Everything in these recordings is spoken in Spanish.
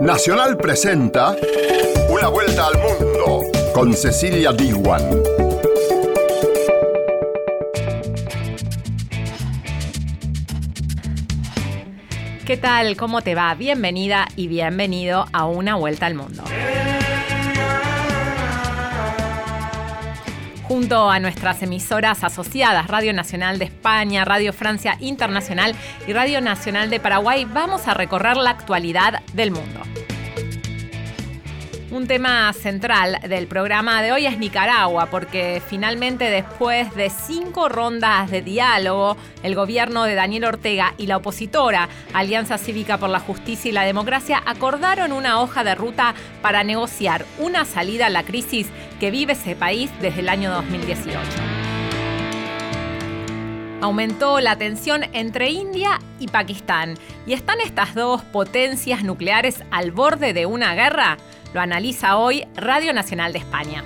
Nacional presenta Una vuelta al mundo con Cecilia Diwan. ¿Qué tal? ¿Cómo te va? Bienvenida y bienvenido a Una vuelta al mundo. Junto a nuestras emisoras asociadas, Radio Nacional de España, Radio Francia Internacional y Radio Nacional de Paraguay, vamos a recorrer la actualidad del mundo. Un tema central del programa de hoy es Nicaragua, porque finalmente después de cinco rondas de diálogo, el gobierno de Daniel Ortega y la opositora Alianza Cívica por la Justicia y la Democracia acordaron una hoja de ruta para negociar una salida a la crisis que vive ese país desde el año 2018 aumentó la tensión entre India y Pakistán. ¿Y están estas dos potencias nucleares al borde de una guerra? Lo analiza hoy Radio Nacional de España.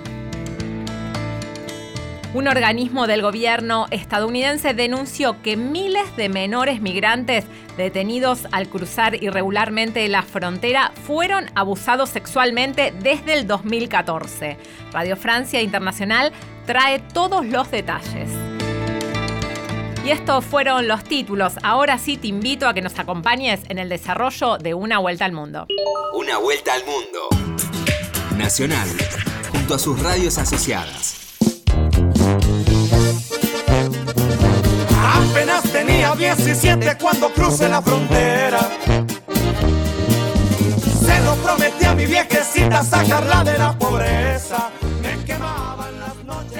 Un organismo del gobierno estadounidense denunció que miles de menores migrantes detenidos al cruzar irregularmente la frontera fueron abusados sexualmente desde el 2014. Radio Francia Internacional trae todos los detalles. Y estos fueron los títulos. Ahora sí te invito a que nos acompañes en el desarrollo de Una Vuelta al Mundo. Una Vuelta al Mundo. Nacional, junto a sus radios asociadas. Apenas tenía 17 cuando crucé la frontera. Se lo prometí a mi viejecita sacarla de la pobreza.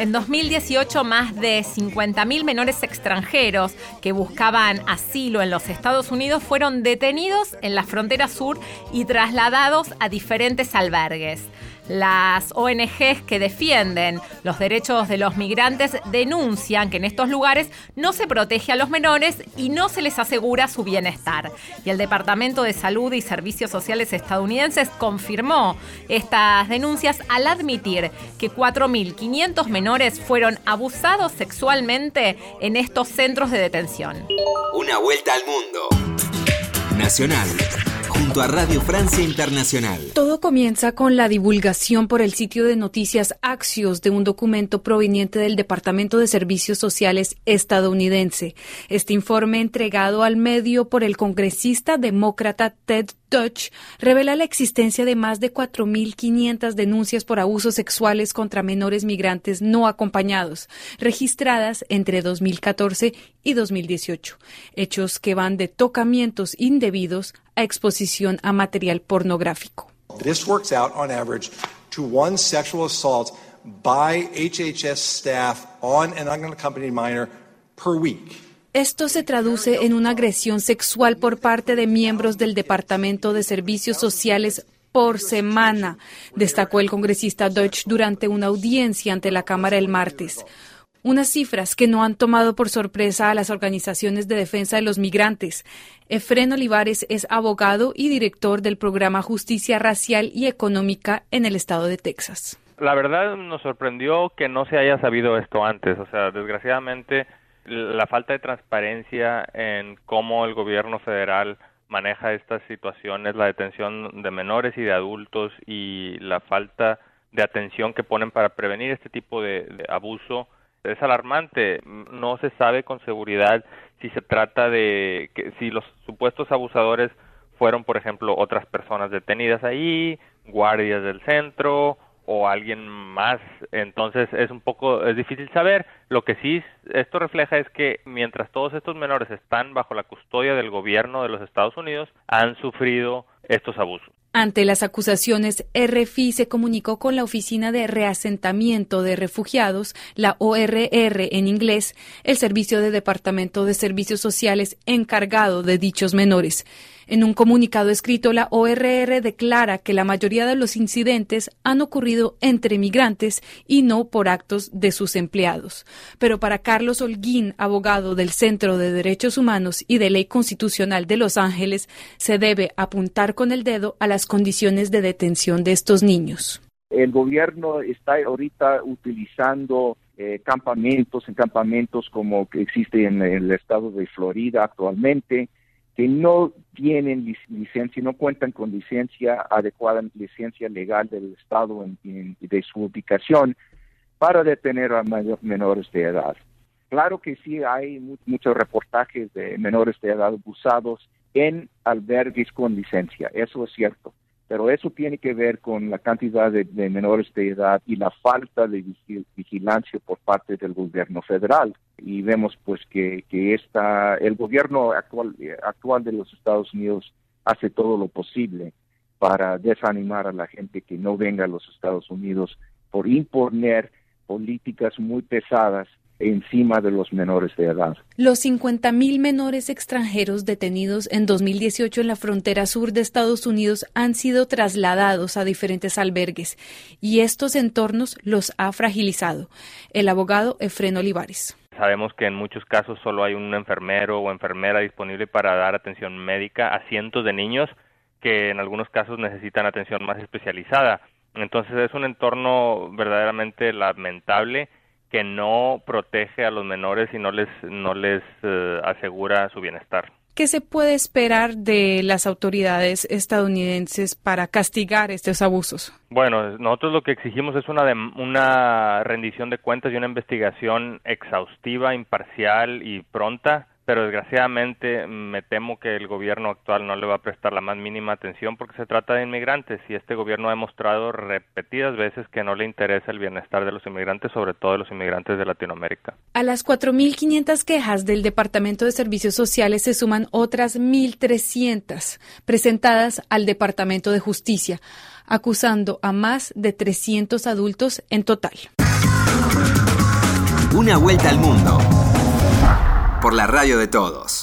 En 2018, más de 50.000 menores extranjeros que buscaban asilo en los Estados Unidos fueron detenidos en la frontera sur y trasladados a diferentes albergues. Las ONGs que defienden los derechos de los migrantes denuncian que en estos lugares no se protege a los menores y no se les asegura su bienestar. Y el Departamento de Salud y Servicios Sociales estadounidenses confirmó estas denuncias al admitir que 4.500 menores fueron abusados sexualmente en estos centros de detención. Una vuelta al mundo. Nacional junto a Radio Francia Internacional. Todo comienza con la divulgación por el sitio de noticias Axios de un documento proveniente del Departamento de Servicios Sociales estadounidense. Este informe entregado al medio por el congresista demócrata Ted Dutch revela la existencia de más de 4.500 denuncias por abusos sexuales contra menores migrantes no acompañados, registradas entre 2014 y 2018, hechos que van de tocamientos indebidos a exposición a material pornográfico. This works out on average to one sexual assault by HHS staff on an unaccompanied minor per week. Esto se traduce en una agresión sexual por parte de miembros del Departamento de Servicios Sociales por semana, destacó el congresista Deutsch durante una audiencia ante la Cámara el martes. Unas cifras que no han tomado por sorpresa a las organizaciones de defensa de los migrantes. Efren Olivares es abogado y director del programa Justicia Racial y Económica en el estado de Texas. La verdad nos sorprendió que no se haya sabido esto antes. O sea, desgraciadamente la falta de transparencia en cómo el gobierno federal maneja estas situaciones, la detención de menores y de adultos y la falta de atención que ponen para prevenir este tipo de, de abuso es alarmante. No se sabe con seguridad si se trata de que si los supuestos abusadores fueron, por ejemplo, otras personas detenidas ahí, guardias del centro o alguien más. Entonces es un poco es difícil saber. Lo que sí esto refleja es que mientras todos estos menores están bajo la custodia del gobierno de los Estados Unidos, han sufrido estos abusos. Ante las acusaciones, RFI se comunicó con la Oficina de Reasentamiento de Refugiados, la ORR en inglés, el Servicio de Departamento de Servicios Sociales encargado de dichos menores. En un comunicado escrito, la ORR declara que la mayoría de los incidentes han ocurrido entre migrantes y no por actos de sus empleados. Pero para Carlos Holguín, abogado del Centro de Derechos Humanos y de Ley Constitucional de Los Ángeles, se debe apuntar con el dedo a las condiciones de detención de estos niños. El gobierno está ahorita utilizando eh, campamentos, en campamentos como que existe en el estado de Florida actualmente, que no tienen licencia, no cuentan con licencia adecuada, licencia legal del Estado en, de su ubicación para detener a menores de edad. Claro que sí hay muchos reportajes de menores de edad abusados en albergues con licencia, eso es cierto, pero eso tiene que ver con la cantidad de, menores de edad y la falta de vigilancia por parte del gobierno federal. Y vemos pues que, que esta, el gobierno actual, actual de los Estados Unidos hace todo lo posible para desanimar a la gente que no venga a los Estados Unidos por imponer políticas muy pesadas encima de los menores de edad. Los 50.000 menores extranjeros detenidos en 2018 en la frontera sur de Estados Unidos han sido trasladados a diferentes albergues y estos entornos los ha fragilizado. El abogado Efren Olivares. Sabemos que en muchos casos solo hay un enfermero o enfermera disponible para dar atención médica a cientos de niños que en algunos casos necesitan atención más especializada. Entonces es un entorno verdaderamente lamentable que no protege a los menores y no les, no les eh, asegura su bienestar. ¿Qué se puede esperar de las autoridades estadounidenses para castigar estos abusos? Bueno, nosotros lo que exigimos es una, una rendición de cuentas y una investigación exhaustiva, imparcial y pronta pero desgraciadamente me temo que el gobierno actual no le va a prestar la más mínima atención porque se trata de inmigrantes y este gobierno ha demostrado repetidas veces que no le interesa el bienestar de los inmigrantes, sobre todo de los inmigrantes de Latinoamérica. A las 4.500 quejas del Departamento de Servicios Sociales se suman otras 1.300 presentadas al Departamento de Justicia, acusando a más de 300 adultos en total. Una vuelta al mundo por la radio de todos.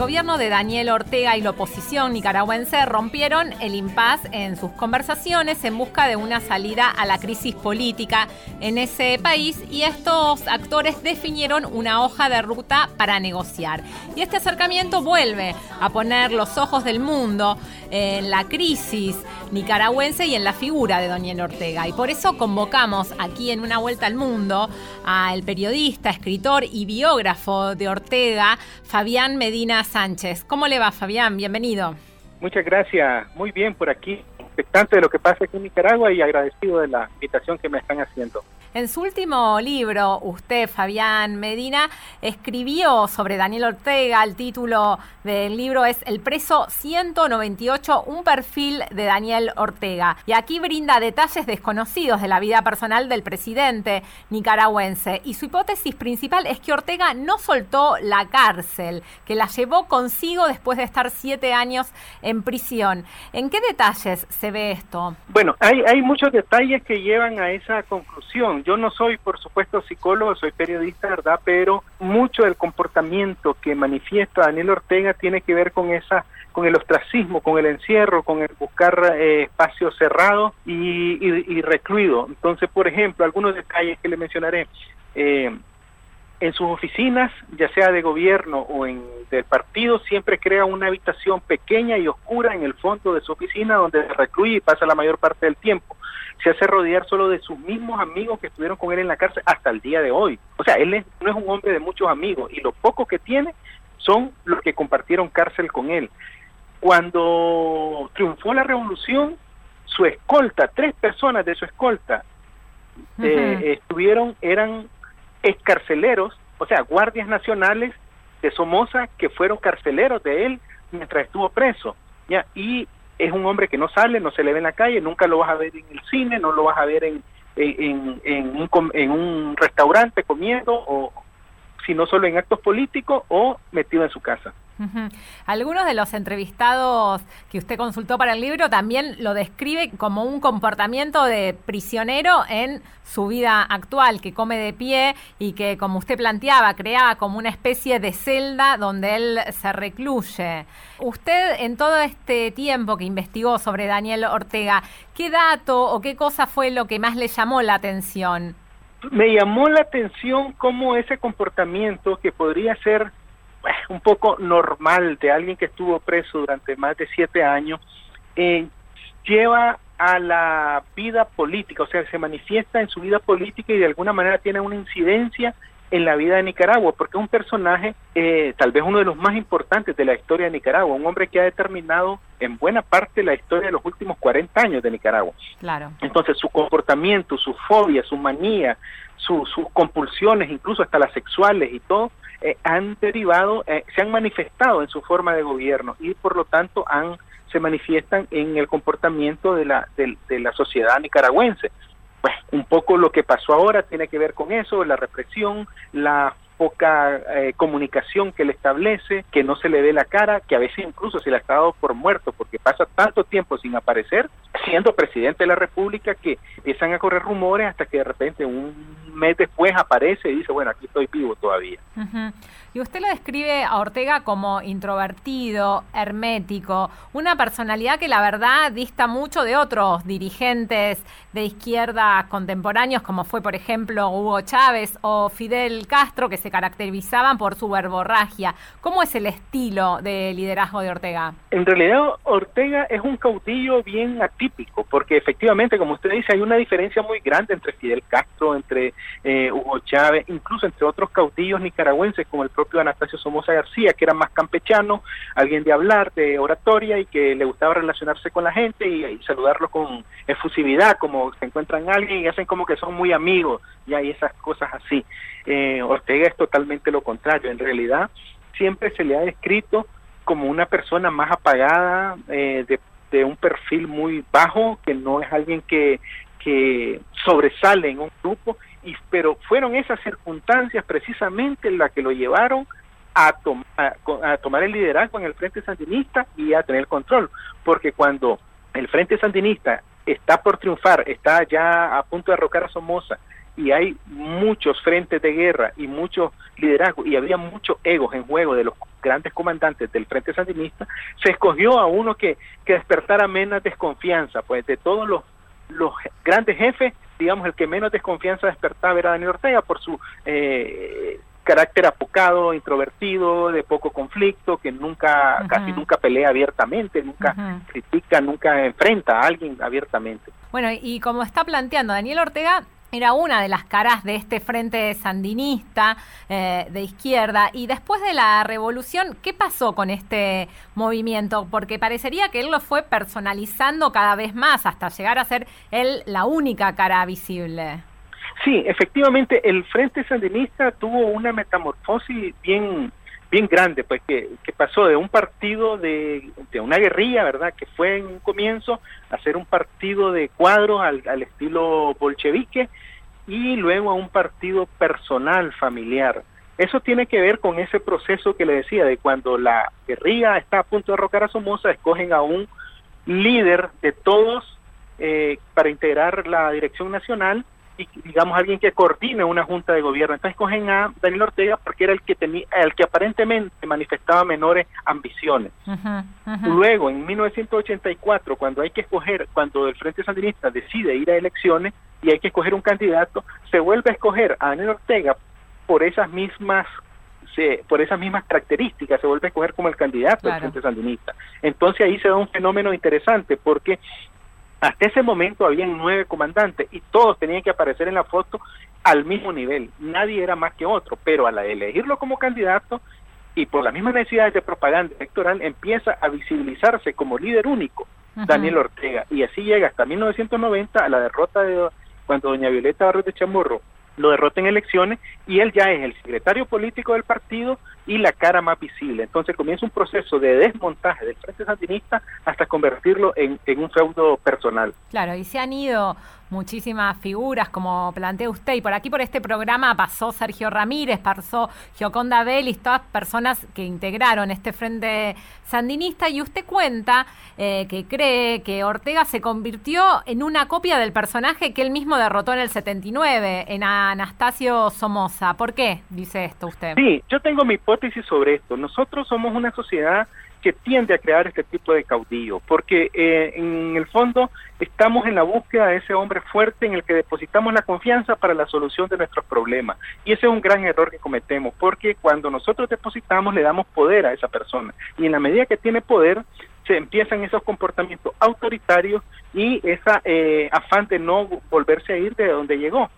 Gobierno de Daniel Ortega y la oposición nicaragüense rompieron el impas en sus conversaciones en busca de una salida a la crisis política en ese país y estos actores definieron una hoja de ruta para negociar. Y este acercamiento vuelve a poner los ojos del mundo en la crisis nicaragüense y en la figura de Daniel Ortega. Y por eso convocamos aquí en Una Vuelta al Mundo al periodista, escritor y biógrafo de Ortega, Fabián Medina Sánchez. ¿Cómo le va, Fabián? Bienvenido. Muchas gracias. Muy bien por aquí, expectante de lo que pasa aquí en Nicaragua y agradecido de la invitación que me están haciendo. En su último libro, usted, Fabián Medina, escribió sobre Daniel Ortega. El título del libro es El preso 198, un perfil de Daniel Ortega. Y aquí brinda detalles desconocidos de la vida personal del presidente nicaragüense. Y su hipótesis principal es que Ortega no soltó la cárcel, que la llevó consigo después de estar siete años en prisión. ¿En qué detalles se ve esto? Bueno, hay, hay muchos detalles que llevan a esa conclusión yo no soy, por supuesto, psicólogo, soy periodista, ¿verdad? Pero mucho del comportamiento que manifiesta Daniel Ortega tiene que ver con esa con el ostracismo, con el encierro, con el buscar eh, espacios cerrados y, recluido. Entonces, por ejemplo, algunos detalles que le mencionaré. Eh, en sus oficinas, ya sea de gobierno o en del partido, siempre crea una habitación pequeña y oscura en el fondo de su oficina donde se recluye y pasa la mayor parte del tiempo se hace rodear solo de sus mismos amigos que estuvieron con él en la cárcel hasta el día de hoy. O sea, él no es un hombre de muchos amigos y lo poco que tiene son los que compartieron cárcel con él. Cuando triunfó la revolución, su escolta, tres personas de su escolta, eh, estuvieron, eran escarceleros, o sea, guardias nacionales de Somoza que fueron carceleros de él mientras estuvo preso. ¿ya? Y es un hombre que no sale, no se le ve en la calle, nunca lo vas a ver en el cine, no lo vas a ver en, en, en, un, en un restaurante comiendo, o sino solo en actos políticos o metido en su casa. Algunos de los entrevistados que usted consultó para el libro también lo describe como un comportamiento de prisionero en su vida actual, que come de pie y que, como usted planteaba, creaba como una especie de celda donde él se recluye. Usted, en todo este tiempo que investigó sobre Daniel Ortega, ¿qué dato o qué cosa fue lo que más le llamó la atención? Me llamó la atención cómo ese comportamiento que podría ser un poco normal de alguien que estuvo preso durante más de siete años, eh, lleva a la vida política, o sea, se manifiesta en su vida política y de alguna manera tiene una incidencia en la vida de Nicaragua, porque es un personaje, eh, tal vez uno de los más importantes de la historia de Nicaragua, un hombre que ha determinado en buena parte la historia de los últimos 40 años de Nicaragua. Claro. Entonces, su comportamiento, su fobia, su manía, sus compulsiones, incluso hasta las sexuales y todo, eh, han derivado, eh, se han manifestado en su forma de gobierno y por lo tanto han se manifiestan en el comportamiento de la, de, de la sociedad nicaragüense. Pues un poco lo que pasó ahora tiene que ver con eso, la represión, la poca eh, comunicación que le establece, que no se le dé la cara, que a veces incluso se le ha dado por muerto porque pasa tanto tiempo sin aparecer, siendo presidente de la República que empiezan a correr rumores hasta que de repente un mes después aparece y dice, bueno, aquí estoy vivo todavía. Y usted lo describe a Ortega como introvertido, hermético, una personalidad que la verdad dista mucho de otros dirigentes de izquierda contemporáneos, como fue, por ejemplo, Hugo Chávez o Fidel Castro, que se caracterizaban por su verborragia. ¿Cómo es el estilo de liderazgo de Ortega? En realidad, Ortega es un caudillo bien atípico, porque efectivamente, como usted dice, hay una diferencia muy grande entre Fidel Castro, entre eh, Hugo Chávez, incluso entre otros caudillos nicaragüenses como el propio Anastasio Somoza García, que era más campechano, alguien de hablar, de oratoria y que le gustaba relacionarse con la gente y, saludarlo con efusividad, como se encuentran alguien y hacen como que son muy amigos, y hay esas cosas así. Eh, Ortega totalmente lo contrario, en realidad siempre se le ha descrito como una persona más apagada, eh, de, un perfil muy bajo, que no es alguien que, que sobresale en un grupo y, pero fueron esas circunstancias precisamente las que lo llevaron a, a, tomar el liderazgo en el Frente Sandinista y a tener control, porque cuando el Frente Sandinista está por triunfar, está ya a punto de arrocar a Somoza, y hay muchos frentes de guerra y muchos liderazgos y había muchos egos en juego de los grandes comandantes del Frente Sandinista, se escogió a uno que, que despertara menos desconfianza, pues de todos los, los grandes jefes digamos, el que menos desconfianza despertaba era Daniel Ortega por su eh, carácter apocado, introvertido, de poco conflicto, que nunca, casi nunca pelea abiertamente, nunca critica, nunca enfrenta a alguien abiertamente. Bueno, y como está planteando Daniel Ortega, era una de las caras de este frente sandinista eh, de izquierda. Y después de la revolución, ¿qué pasó con este movimiento? Porque parecería que él lo fue personalizando cada vez más hasta llegar a ser él la única cara visible. Sí, efectivamente, el frente sandinista tuvo una metamorfosis bien bien grande, pues que, que pasó de un partido de, de, una guerrilla, ¿verdad? Que fue en un comienzo a ser un partido de cuadros al, al estilo bolchevique y luego a un partido personal, familiar. Eso tiene que ver con ese proceso que le decía, de cuando la guerrilla está a punto de derrocar a Somoza, escogen a un líder de todos eh, para integrar la dirección nacional y digamos alguien que coordine una junta de gobierno. Entonces cogen a Daniel Ortega porque era el que tenía, el que aparentemente manifestaba menores ambiciones. Luego, en 1984, cuando hay que escoger, cuando el Frente Sandinista decide ir a elecciones y hay que escoger un candidato, se vuelve a escoger a Daniel Ortega por esas mismas se, por esas mismas características se vuelve a escoger como el candidato del Frente Sandinista. Entonces ahí se da un fenómeno interesante porque hasta ese momento habían nueve comandantes y todos tenían que aparecer en la foto al mismo nivel. Nadie era más que otro, pero al elegirlo como candidato y por las mismas necesidades de propaganda electoral empieza a visibilizarse como líder único Daniel Ortega y así llega hasta 1990 a la derrota de cuando doña Violeta Barros de Chamorro lo derrota en elecciones y él ya es el secretario político del partido y la cara más visible. Entonces comienza un proceso de desmontaje del Frente Sandinista hasta convertirlo en, un feudo personal. Claro, y se han ido muchísimas figuras, como plantea usted, y por aquí por este programa pasó Sergio Ramírez, pasó Gioconda Belis, todas personas que integraron este Frente Sandinista, y usted cuenta eh, que cree que Ortega se convirtió en una copia del personaje que él mismo derrotó en el 79, en Anastasio Somoza. ¿Por qué dice esto usted? Sí, yo tengo mi hipótesis sobre esto. Nosotros somos una sociedad que tiende a crear este tipo de caudillo, porque eh, en el fondo estamos en la búsqueda de ese hombre fuerte en el que depositamos la confianza para la solución de nuestros problemas. Y ese es un gran error que cometemos, porque cuando nosotros depositamos le damos poder a esa persona. Y en la medida que tiene poder, se empiezan esos comportamientos autoritarios y esa eh, afán de no volverse a ir de donde llegó.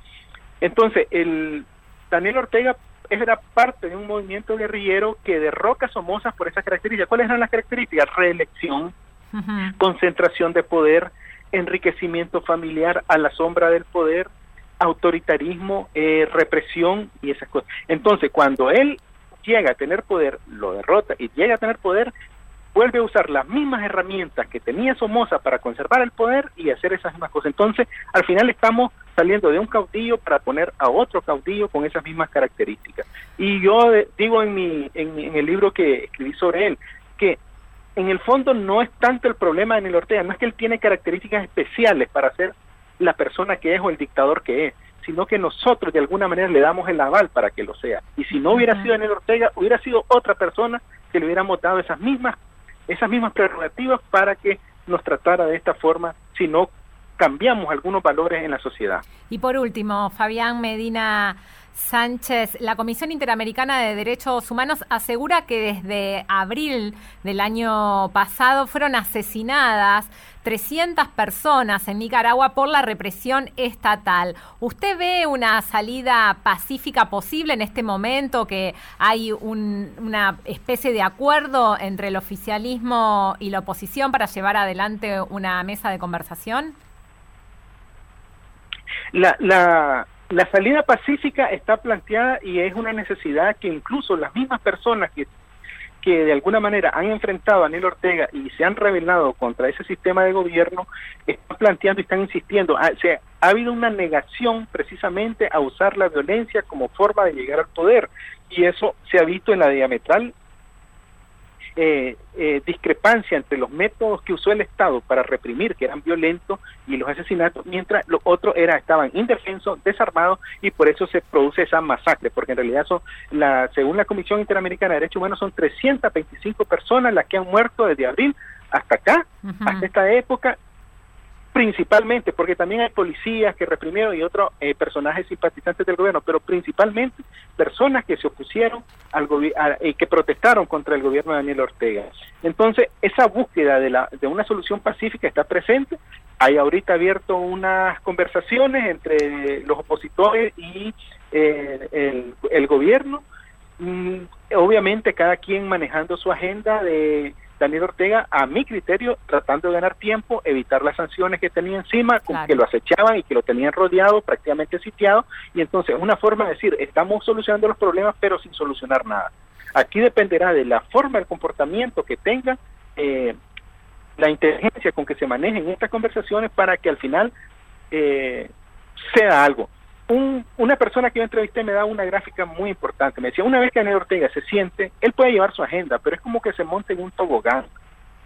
Entonces, el Daniel Ortega era parte de un movimiento guerrillero que derroca a Somoza por esas características. ¿Cuáles eran las características? Reelección, concentración de poder, enriquecimiento familiar a la sombra del poder, autoritarismo, eh, represión y esas cosas. Entonces, cuando él llega a tener poder, lo derrota y llega a tener poder, vuelve a usar las mismas herramientas que tenía Somoza para conservar el poder y hacer esas mismas cosas. Entonces, al final estamos saliendo de un caudillo para poner a otro caudillo con esas mismas características. Y yo eh, digo en, mi, en, el libro que escribí sobre él, que en el fondo no es tanto el problema de Daniel Ortega, no es que él tiene características especiales para ser la persona que es o el dictador que es, sino que nosotros de alguna manera le damos el aval para que lo sea. Y si no hubiera sido Daniel Ortega, hubiera sido otra persona que le hubiéramos dado esas mismas esas mismas prerrogativas para que nos tratara de esta forma si no cambiamos algunos valores en la sociedad. Y por último, Fabián Medina Sánchez, la Comisión Interamericana de Derechos Humanos asegura que desde abril del año pasado fueron asesinadas 300 personas en Nicaragua por la represión estatal. ¿Usted ve una salida pacífica posible en este momento, que hay una especie de acuerdo entre el oficialismo y la oposición para llevar adelante una mesa de conversación? La, la, la salida pacífica está planteada y es una necesidad que incluso las mismas personas que, que de alguna manera han enfrentado a Daniel Ortega y se han rebelado contra ese sistema de gobierno están planteando y están insistiendo. Ah, o sea, ha habido una negación precisamente a usar la violencia como forma de llegar al poder y eso se ha visto en la diametral eh, eh, discrepancia entre los métodos que usó el Estado para reprimir, que eran violentos, y los asesinatos, mientras los otros era, estaban indefensos, desarmados, y por eso se produce esa masacre, porque en realidad son, la, según la Comisión Interamericana de Derechos Humanos, son 325 personas las que han muerto desde abril hasta acá, hasta esta época, principalmente, porque también hay policías que reprimieron y otros eh, personajes simpatizantes del gobierno, pero principalmente personas que se opusieron al y eh, que protestaron contra el gobierno de Daniel Ortega. Entonces, esa búsqueda de, la, de una solución pacífica está presente. Hay ahorita abierto unas conversaciones entre los opositores y eh, el, el, gobierno. Mm, obviamente, cada quien manejando su agenda de Daniel Ortega, a mi criterio, tratando de ganar tiempo, evitar las sanciones que tenía encima, que lo acechaban y que lo tenían rodeado, prácticamente sitiado, y entonces una forma de decir, estamos solucionando los problemas, pero sin solucionar nada. Aquí dependerá de la forma, el comportamiento que tenga, eh, la inteligencia con que se manejen estas conversaciones para que al final eh, sea algo una persona que yo entrevisté me da una gráfica muy importante. Me decía, una vez que Daniel Ortega se siente, él puede llevar su agenda, pero es como que se monte en un tobogán.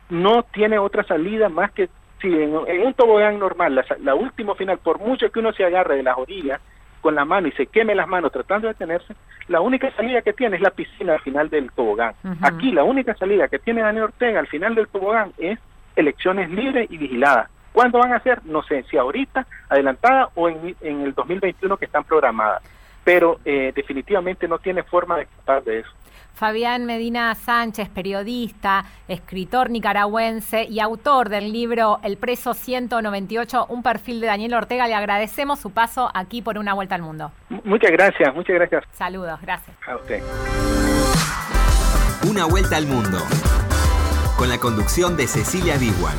No tiene otra salida más que si en, un tobogán normal, la, la última final, por mucho que uno se agarre de las orillas con la mano y se queme las manos tratando de detenerse, la única salida que tiene es la piscina al final del tobogán. Aquí la única salida que tiene Daniel Ortega al final del tobogán es elecciones libres y vigiladas ¿Cuándo van a ser? No sé, si ahorita, adelantada o en, el 2021 que están programadas. Pero eh, definitivamente no tiene forma de escapar de eso. Fabián Medina Sánchez, periodista, escritor nicaragüense y autor del libro El preso 198, un perfil de Daniel Ortega. Le agradecemos su paso aquí por una vuelta al mundo. Muchas gracias, muchas gracias. Saludos, gracias. A usted. Una vuelta al mundo. Con la conducción de Cecilia Biguan.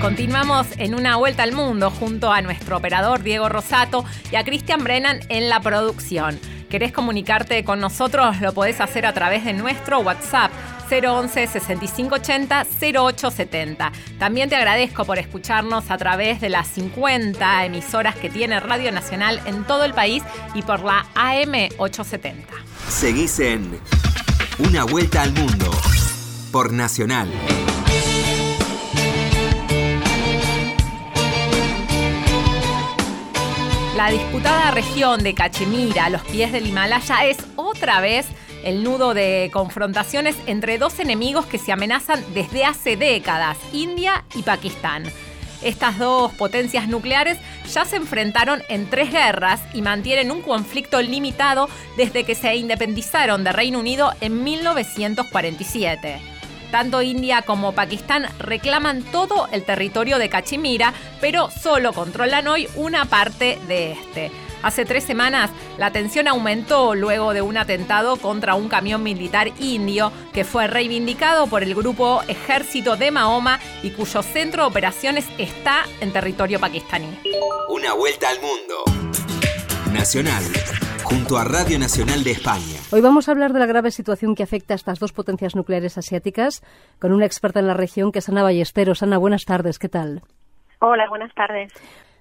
Continuamos en una vuelta al mundo junto a nuestro operador Diego Rosato y a Cristian Brennan en la producción. ¿Querés comunicarte con nosotros? Lo podés hacer a través de nuestro WhatsApp 011 6580 0870. También te agradezco por escucharnos a través de las 50 emisoras que tiene Radio Nacional en todo el país y por la AM 870. Seguís en Una Vuelta al Mundo por Nacional. La disputada región de Cachemira, a los pies del Himalaya, es otra vez el nudo de confrontaciones entre dos enemigos que se amenazan desde hace décadas, India y Pakistán. Estas dos potencias nucleares ya se enfrentaron en tres guerras y mantienen un conflicto limitado desde que se independizaron de Reino Unido en 1947. Tanto India como Pakistán reclaman todo el territorio de Cachemira, pero solo controlan hoy una parte de este. Hace tres semanas la tensión aumentó luego de un atentado contra un camión militar indio que fue reivindicado por el grupo Ejército de Mahoma y cuyo centro de operaciones está en territorio pakistaní. Una vuelta al mundo. Nacional, junto a Radio Nacional de España. Hoy vamos a hablar de la grave situación que afecta a estas dos potencias nucleares asiáticas con una experta en la región que es Ana Ballesteros. Ana, buenas tardes, ¿qué tal? Hola, buenas tardes.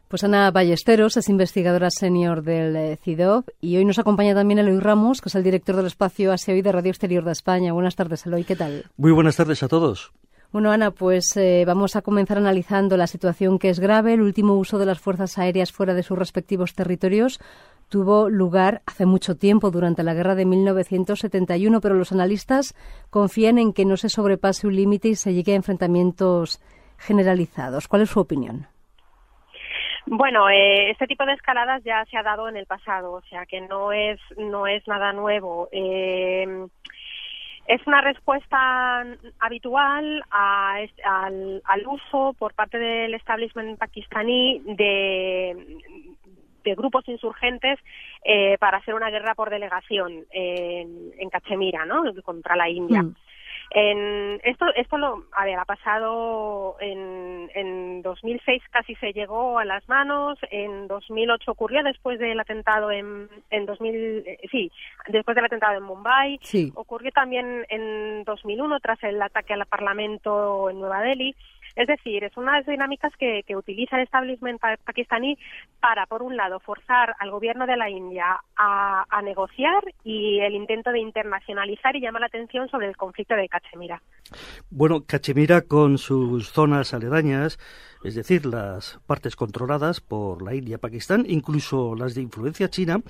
Pues Ana Ballesteros es investigadora senior del eh, CIDOB y hoy nos acompaña también Eloy Ramos, que es el director del espacio Asia Hoy de Radio Exterior de España. Buenas tardes, Eloy, ¿qué tal? Muy buenas tardes a todos. Bueno, Ana, pues eh, vamos a comenzar analizando la situación que es grave. El último uso de las fuerzas aéreas fuera de sus respectivos territorios tuvo lugar hace mucho tiempo, durante la guerra de 1971, pero los analistas confían en que no se sobrepase un límite y se llegue a enfrentamientos generalizados. ¿Cuál es su opinión? Bueno, eh, este tipo de escaladas ya se ha dado en el pasado, o sea que no es no es nada nuevo. Eh, es una respuesta habitual al, al, uso por parte del establishment pakistaní de, de grupos insurgentes eh, para hacer una guerra por delegación en, en Cachemira, ¿no? Contra la India. Mm. En esto, esto lo, a ver, ha pasado en, en 2006 casi se llegó a las manos, en 2008 ocurrió después del atentado en, en 2000, eh, sí, después del atentado en Mumbai, ocurrió también en 2001 tras el ataque al Parlamento en Nueva Delhi. Es decir, es una de las dinámicas que, utiliza el establishment pakistaní para, por un lado, forzar al gobierno de la India a, negociar y el intento de internacionalizar y llamar la atención sobre el conflicto de Cachemira. Bueno, Cachemira con sus zonas aledañas es decir, las partes controladas por la India, Pakistán, incluso las de influencia china,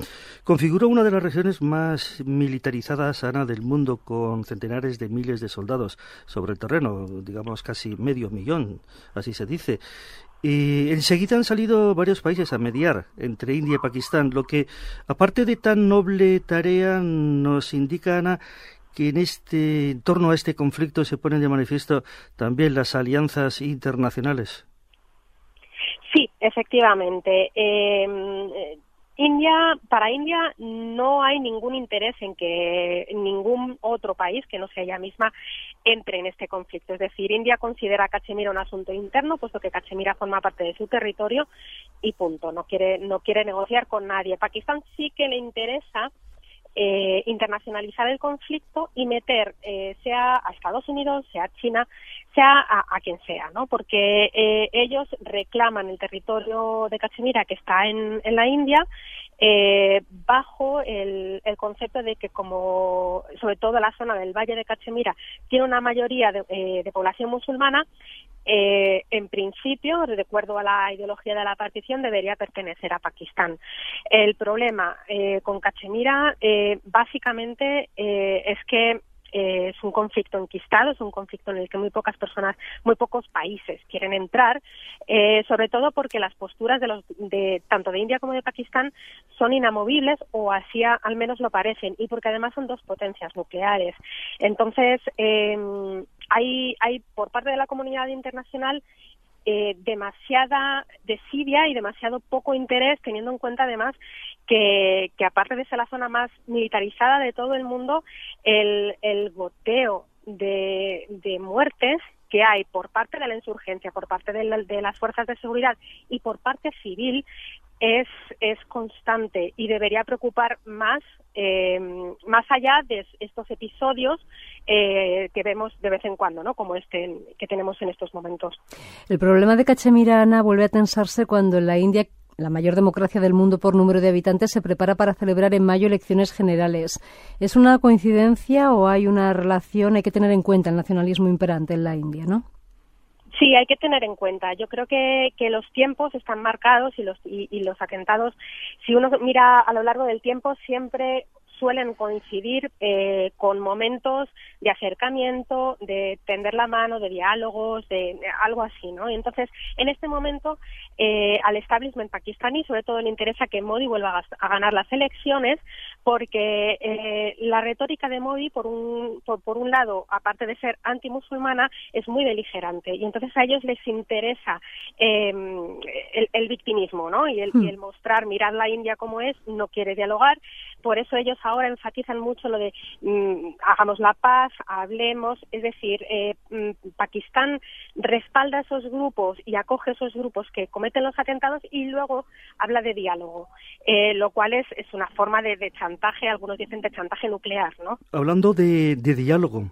configura una de las regiones más militarizadas Ana, del mundo, con centenares de miles de soldados sobre el terreno, digamos casi medio millón, así se dice. Y enseguida han salido varios países a mediar entre India y Pakistán, lo que, aparte de tan noble tarea, nos indica, Ana, que en este en torno a este conflicto se ponen de manifiesto también las alianzas internacionales. Efectivamente. Em, eh, India, para India no hay ningún interés en que ningún otro país que no sea ella misma entre en este conflicto. Es decir, India considera a Cachemira un asunto interno, puesto que Cachemira forma parte de su territorio y punto. No quiere, no quiere negociar con nadie. Pakistán sí que le interesa eh, internacionalizar el conflicto y meter, eh, sea a Estados Unidos, sea a China, sea a, quien sea, ¿no? Porque eh, ellos reclaman el territorio de Cachemira que está en, en la India eh, bajo el, el, concepto de que como sobre todo la zona del Valle de Cachemira tiene una mayoría de, eh, de población musulmana eh, en principio, de acuerdo a la ideología de la partición, debería pertenecer a Pakistán. El problema eh, con Cachemira, eh, básicamente, es que es un conflicto enquistado, es un conflicto en el que muy pocas personas, muy pocos países quieren entrar, sobre todo porque las posturas de, los, de tanto de India como de Pakistán son inamovibles o así al menos lo parecen y porque además son dos potencias nucleares. Entonces, hay, hay por parte de la comunidad internacional eh, demasiada desidia y demasiado poco interés, teniendo en cuenta además que, aparte de ser la zona más militarizada de todo el mundo, el, el goteo de, de muertes que hay por parte de la insurgencia, por parte de, las fuerzas de seguridad y por parte civil es, es constante y debería preocupar más, eh, más allá de estos episodios eh, que vemos de vez en cuando, ¿no? como este que tenemos en estos momentos. El problema de Cachemirana vuelve a tensarse cuando la India la mayor democracia del mundo por número de habitantes, se prepara para celebrar en mayo elecciones generales. ¿Es una coincidencia o hay una relación? Hay que tener en cuenta el nacionalismo imperante en la India, ¿no? Sí, hay que tener en cuenta. Yo creo que, que los tiempos están marcados y los, y, los atentados, si uno mira a lo largo del tiempo, siempre suelen coincidir eh, con momentos de acercamiento, de tender la mano, de diálogos, de, algo así, ¿no? Y entonces, en este momento, eh, al establishment pakistaní, sobre todo le interesa que Modi vuelva a, ganar las elecciones, porque eh, la retórica de Modi, por un, por, un lado, aparte de ser antimusulmana, es muy beligerante. Y entonces a ellos les interesa em, el, victimismo, ¿no? Y el, y hmm. el mostrar, mirad la India como es, no quiere dialogar. Por eso ellos ahora enfatizan mucho lo de mm, hagamos la paz, hablemos, es decir, eh, mm, Pakistán respalda esos grupos y acoge esos grupos que cometen los atentados y luego habla de diálogo, eh, lo cual es, es una forma de, chantaje, algunos dicen de chantaje nuclear, ¿no? Hablando de, de diálogo,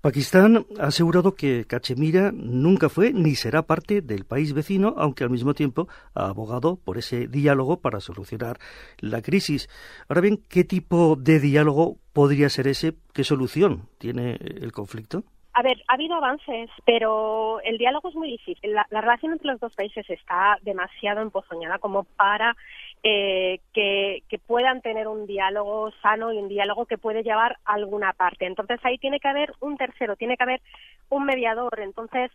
Pakistán ha asegurado que Cachemira nunca fue ni será parte del país vecino, aunque al mismo tiempo ha abogado por ese diálogo para solucionar la crisis. Ahora bien, ¿qué tipo de diálogo podría ser ese? ¿Qué solución tiene el conflicto? A ver, ha habido avances, pero el diálogo es muy difícil. La, relación entre los dos países está demasiado empozoñada como para eh, que, puedan tener un diálogo sano y un diálogo que puede llevar a alguna parte. Entonces ahí tiene que haber un tercero, tiene que haber un mediador. Entonces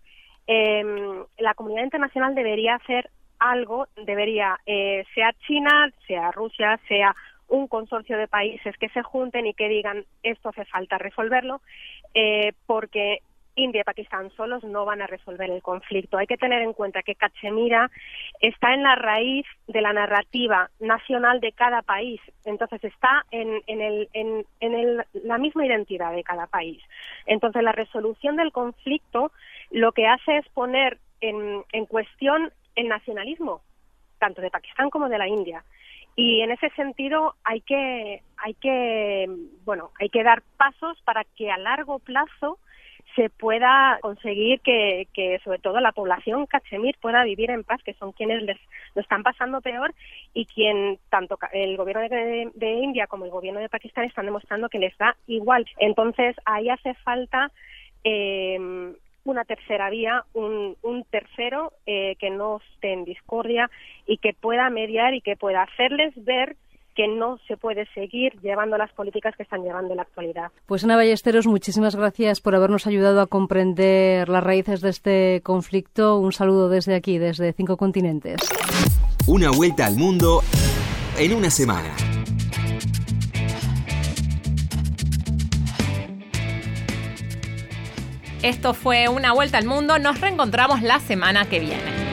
em, la comunidad internacional debería hacer algo, debería, eh, sea China, sea Rusia, sea un consorcio de países que se junten y que digan esto hace falta resolverlo, eh, porque India y Pakistán solos no van a resolver el conflicto. Hay que tener en cuenta que Cachemira está en la raíz de la narrativa nacional de cada país. Entonces está en, el, en, en la misma identidad de cada país. Entonces la resolución del conflicto lo que hace es poner en, en cuestión el nacionalismo, tanto de Pakistán como de la India. Y en ese sentido hay que, hay que, bueno, hay que dar pasos para que a largo plazo se pueda conseguir que, sobre todo la población cachemir pueda vivir en paz, que son quienes les lo están pasando peor y quien tanto el gobierno de, de, India como el gobierno de Pakistán están demostrando que les da igual. Entonces ahí hace falta eh, una tercera vía, un, un tercero eh, que no esté en discordia y que pueda mediar y que pueda hacerles ver que no se puede seguir llevando las políticas que están llevando en la actualidad. Pues Ana Ballesteros, muchísimas gracias por habernos ayudado a comprender las raíces de este conflicto. Un saludo desde aquí, desde cinco continentes. Una vuelta al mundo en una semana. Esto fue Una Vuelta al Mundo. Nos reencontramos la semana que viene.